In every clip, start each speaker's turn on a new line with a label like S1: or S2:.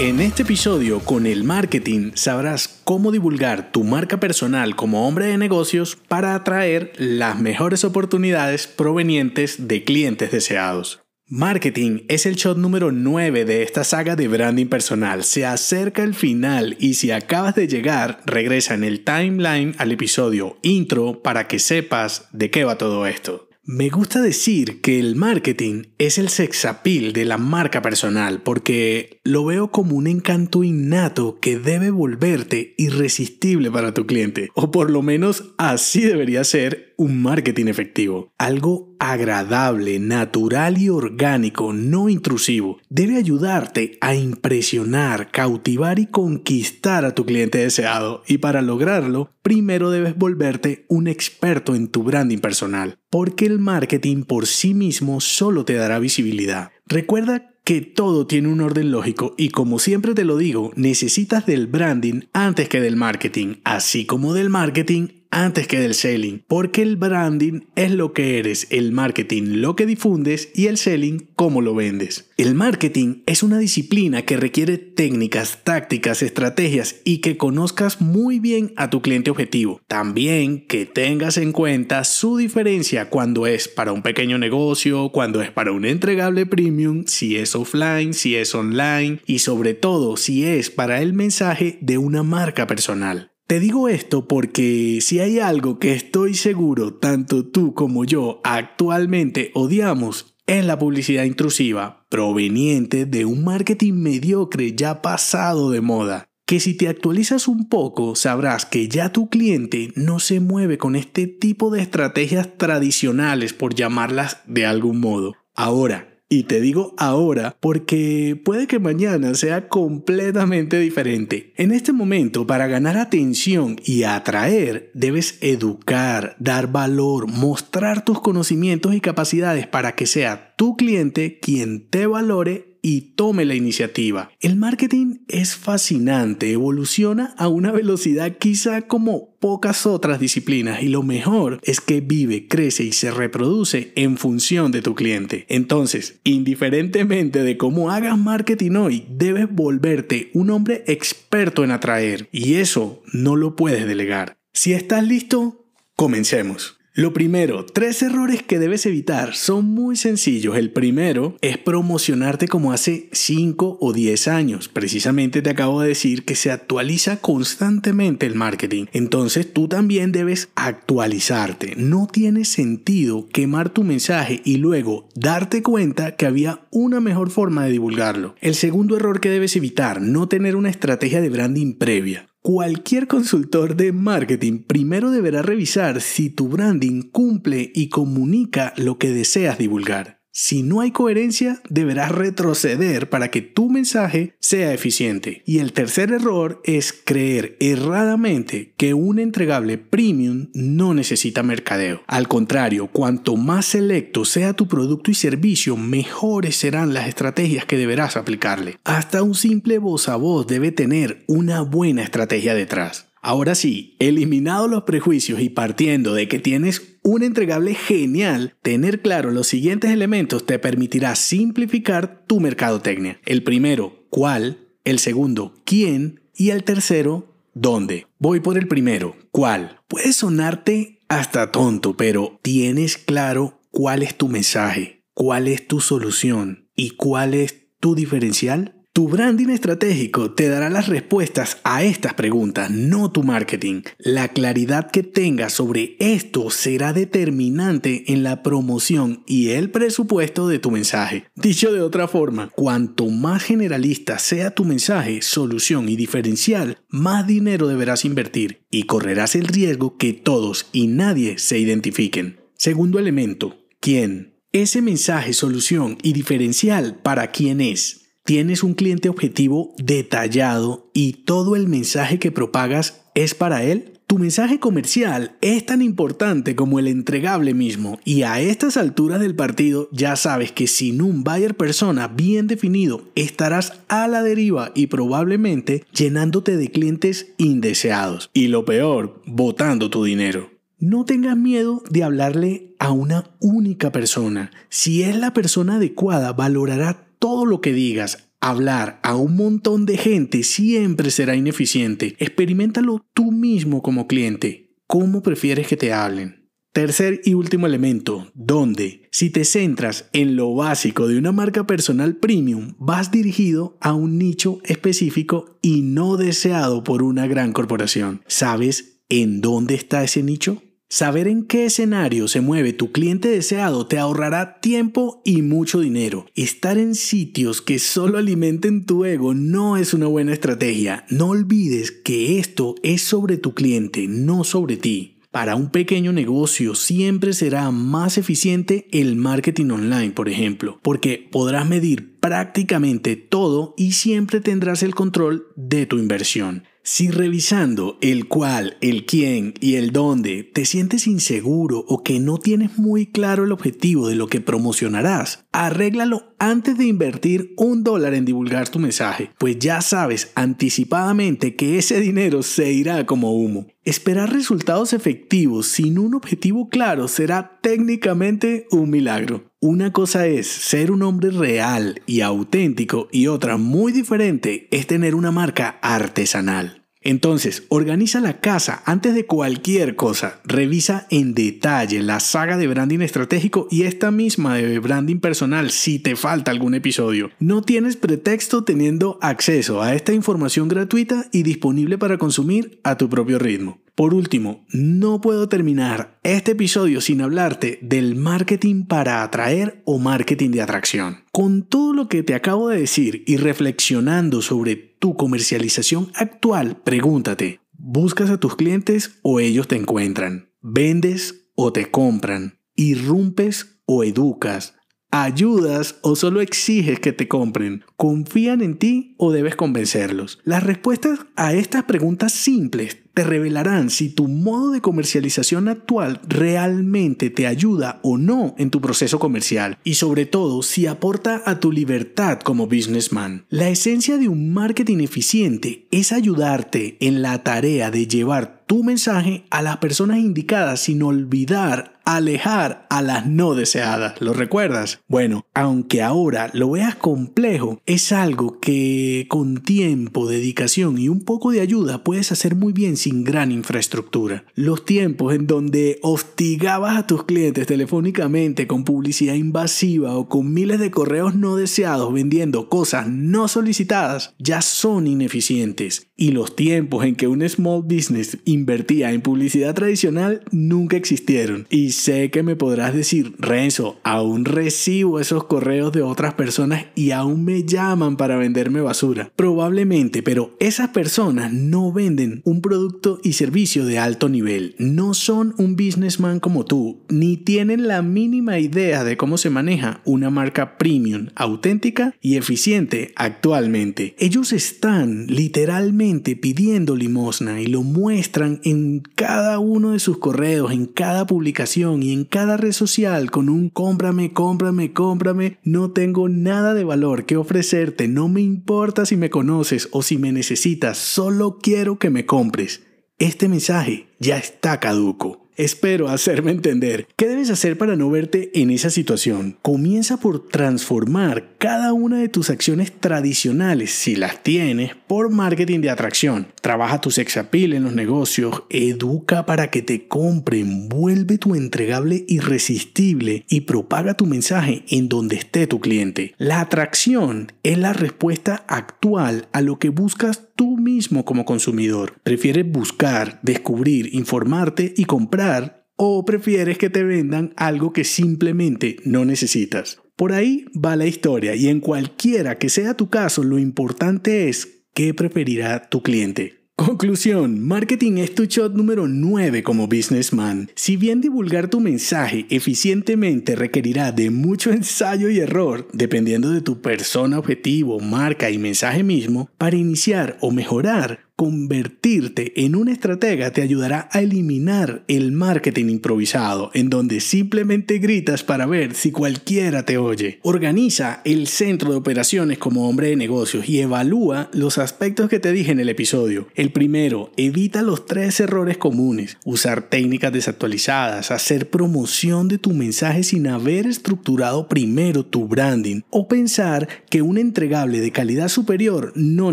S1: En este episodio con el marketing sabrás cómo divulgar tu marca personal como hombre de negocios para atraer las mejores oportunidades provenientes de clientes deseados. Marketing es el shot número 9 de esta saga de branding personal. Se acerca el final y si acabas de llegar, regresa en el timeline al episodio intro para que sepas de qué va todo esto. Me gusta decir que el marketing es el sexapil de la marca personal porque lo veo como un encanto innato que debe volverte irresistible para tu cliente. O por lo menos así debería ser un marketing efectivo. Algo agradable, natural y orgánico, no intrusivo. Debe ayudarte a impresionar, cautivar y conquistar a tu cliente deseado. Y para lograrlo, primero debes volverte un experto en tu branding personal. Porque el marketing por sí mismo solo te dará visibilidad. Recuerda que todo tiene un orden lógico y como siempre te lo digo, necesitas del branding antes que del marketing, así como del marketing antes que del selling, porque el branding es lo que eres, el marketing lo que difundes y el selling cómo lo vendes. El marketing es una disciplina que requiere técnicas, tácticas, estrategias y que conozcas muy bien a tu cliente objetivo. También que tengas en cuenta su diferencia cuando es para un pequeño negocio, cuando es para un entregable premium, si es offline, si es online y sobre todo si es para el mensaje de una marca personal. Te digo esto porque si hay algo que estoy seguro tanto tú como yo actualmente odiamos es la publicidad intrusiva proveniente de un marketing mediocre ya pasado de moda. Que si te actualizas un poco sabrás que ya tu cliente no se mueve con este tipo de estrategias tradicionales por llamarlas de algún modo. Ahora, y te digo ahora porque puede que mañana sea completamente diferente. En este momento, para ganar atención y atraer, debes educar, dar valor, mostrar tus conocimientos y capacidades para que sea tu cliente quien te valore y tome la iniciativa. El marketing es fascinante, evoluciona a una velocidad quizá como pocas otras disciplinas y lo mejor es que vive, crece y se reproduce en función de tu cliente. Entonces, indiferentemente de cómo hagas marketing hoy, debes volverte un hombre experto en atraer y eso no lo puedes delegar. Si estás listo, comencemos. Lo primero, tres errores que debes evitar son muy sencillos. El primero es promocionarte como hace 5 o 10 años. Precisamente te acabo de decir que se actualiza constantemente el marketing. Entonces tú también debes actualizarte. No tiene sentido quemar tu mensaje y luego darte cuenta que había una mejor forma de divulgarlo. El segundo error que debes evitar, no tener una estrategia de branding previa. Cualquier consultor de marketing primero deberá revisar si tu branding cumple y comunica lo que deseas divulgar. Si no hay coherencia, deberás retroceder para que tu mensaje sea eficiente. Y el tercer error es creer erradamente que un entregable premium no necesita mercadeo. Al contrario, cuanto más selecto sea tu producto y servicio, mejores serán las estrategias que deberás aplicarle. Hasta un simple voz a voz debe tener una buena estrategia detrás. Ahora sí, eliminados los prejuicios y partiendo de que tienes un entregable genial, tener claro los siguientes elementos te permitirá simplificar tu mercadotecnia. El primero, cuál, el segundo, quién y el tercero, dónde. Voy por el primero, cuál. Puede sonarte hasta tonto, pero tienes claro cuál es tu mensaje, cuál es tu solución y cuál es tu diferencial. Tu branding estratégico te dará las respuestas a estas preguntas, no tu marketing. La claridad que tengas sobre esto será determinante en la promoción y el presupuesto de tu mensaje. Dicho de otra forma, cuanto más generalista sea tu mensaje, solución y diferencial, más dinero deberás invertir y correrás el riesgo que todos y nadie se identifiquen. Segundo elemento, ¿quién? Ese mensaje, solución y diferencial para quién es. Tienes un cliente objetivo detallado y todo el mensaje que propagas es para él? Tu mensaje comercial es tan importante como el entregable mismo y a estas alturas del partido ya sabes que sin un buyer persona bien definido estarás a la deriva y probablemente llenándote de clientes indeseados y lo peor, botando tu dinero. No tengas miedo de hablarle a una única persona. Si es la persona adecuada, valorará todo lo que digas, Hablar a un montón de gente siempre será ineficiente. Experimentalo tú mismo como cliente. ¿Cómo prefieres que te hablen? Tercer y último elemento, ¿dónde? Si te centras en lo básico de una marca personal premium, vas dirigido a un nicho específico y no deseado por una gran corporación. ¿Sabes en dónde está ese nicho? Saber en qué escenario se mueve tu cliente deseado te ahorrará tiempo y mucho dinero. Estar en sitios que solo alimenten tu ego no es una buena estrategia. No olvides que esto es sobre tu cliente, no sobre ti. Para un pequeño negocio siempre será más eficiente el marketing online, por ejemplo, porque podrás medir prácticamente todo y siempre tendrás el control de tu inversión. Si revisando el cuál, el quién y el dónde te sientes inseguro o que no tienes muy claro el objetivo de lo que promocionarás, arréglalo antes de invertir un dólar en divulgar tu mensaje, pues ya sabes anticipadamente que ese dinero se irá como humo. Esperar resultados efectivos sin un objetivo claro será técnicamente un milagro. Una cosa es ser un hombre real y auténtico y otra muy diferente es tener una marca artesanal. Entonces, organiza la casa antes de cualquier cosa. Revisa en detalle la saga de branding estratégico y esta misma de branding personal si te falta algún episodio. No tienes pretexto teniendo acceso a esta información gratuita y disponible para consumir a tu propio ritmo. Por último, no puedo terminar este episodio sin hablarte del marketing para atraer o marketing de atracción. Con todo lo que te acabo de decir y reflexionando sobre tu comercialización actual, pregúntate, ¿buscas a tus clientes o ellos te encuentran? ¿Vendes o te compran? ¿Irrumpes o educas? ¿Ayudas o solo exiges que te compren? ¿Confían en ti o debes convencerlos? Las respuestas a estas preguntas simples te revelarán si tu modo de comercialización actual realmente te ayuda o no en tu proceso comercial y sobre todo si aporta a tu libertad como businessman. La esencia de un marketing eficiente es ayudarte en la tarea de llevar tu mensaje a las personas indicadas sin olvidar alejar a las no deseadas. ¿Lo recuerdas? Bueno, aunque ahora lo veas complejo, es algo que con tiempo, dedicación y un poco de ayuda puedes hacer muy bien sin gran infraestructura. Los tiempos en donde hostigabas a tus clientes telefónicamente con publicidad invasiva o con miles de correos no deseados vendiendo cosas no solicitadas ya son ineficientes. Y los tiempos en que un small business invertía en publicidad tradicional nunca existieron. Y sé que me podrás decir, Renzo, aún recibo esos correos de otras personas y aún me llaman para venderme basura. Probablemente, pero esas personas no venden un producto y servicio de alto nivel. No son un businessman como tú, ni tienen la mínima idea de cómo se maneja una marca premium, auténtica y eficiente actualmente. Ellos están literalmente pidiendo limosna y lo muestran en cada uno de sus correos, en cada publicación y en cada red social con un cómprame, cómprame, cómprame, no tengo nada de valor que ofrecerte, no me importa si me conoces o si me necesitas, solo quiero que me compres. Este mensaje ya está caduco. Espero hacerme entender. ¿Qué debes hacer para no verte en esa situación? Comienza por transformar cada una de tus acciones tradicionales, si las tienes, por marketing de atracción. Trabaja tu sex appeal en los negocios, educa para que te compren, vuelve tu entregable irresistible y propaga tu mensaje en donde esté tu cliente. La atracción es la respuesta actual a lo que buscas mismo como consumidor. ¿Prefieres buscar, descubrir, informarte y comprar o prefieres que te vendan algo que simplemente no necesitas? Por ahí va la historia y en cualquiera que sea tu caso, lo importante es qué preferirá tu cliente. Conclusión, marketing es tu shot número 9 como businessman. Si bien divulgar tu mensaje eficientemente requerirá de mucho ensayo y error, dependiendo de tu persona objetivo, marca y mensaje mismo, para iniciar o mejorar, Convertirte en un estratega te ayudará a eliminar el marketing improvisado, en donde simplemente gritas para ver si cualquiera te oye. Organiza el centro de operaciones como hombre de negocios y evalúa los aspectos que te dije en el episodio. El primero, evita los tres errores comunes. Usar técnicas desactualizadas, hacer promoción de tu mensaje sin haber estructurado primero tu branding o pensar que un entregable de calidad superior no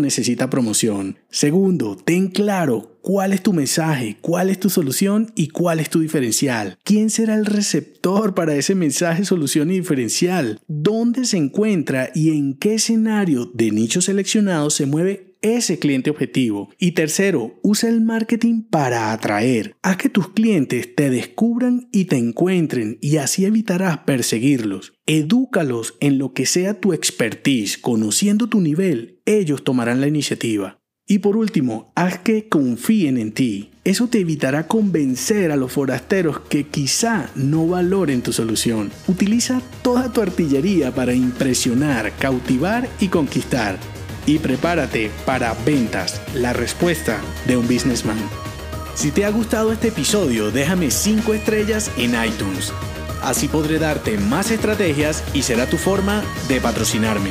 S1: necesita promoción. Segundo, ten claro cuál es tu mensaje, cuál es tu solución y cuál es tu diferencial. ¿Quién será el receptor para ese mensaje, solución y diferencial? ¿Dónde se encuentra y en qué escenario de nicho seleccionado se mueve ese cliente objetivo. Y tercero, usa el marketing para atraer. Haz que tus clientes te descubran y te encuentren y así evitarás perseguirlos. Edúcalos en lo que sea tu expertise, conociendo tu nivel, ellos tomarán la iniciativa. Y por último, haz que confíen en ti. Eso te evitará convencer a los forasteros que quizá no valoren tu solución. Utiliza toda tu artillería para impresionar, cautivar y conquistar. Y prepárate para ventas, la respuesta de un businessman. Si te ha gustado este episodio, déjame 5 estrellas en iTunes. Así podré darte más estrategias y será tu forma de patrocinarme.